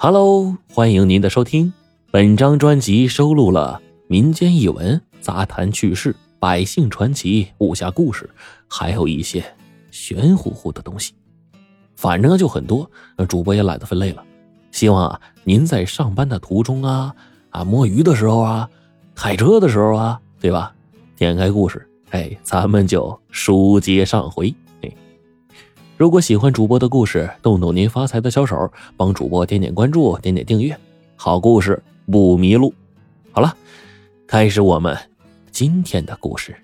Hello，欢迎您的收听。本张专辑收录了民间异闻、杂谈趣事、百姓传奇、武侠故事，还有一些玄乎乎的东西。反正就很多，主播也懒得分类了。希望啊，您在上班的途中啊，啊摸鱼的时候啊，开车的时候啊，对吧？点开故事，哎，咱们就书接上回。如果喜欢主播的故事，动动您发财的小手，帮主播点点关注，点点订阅，好故事不迷路。好了，开始我们今天的故事。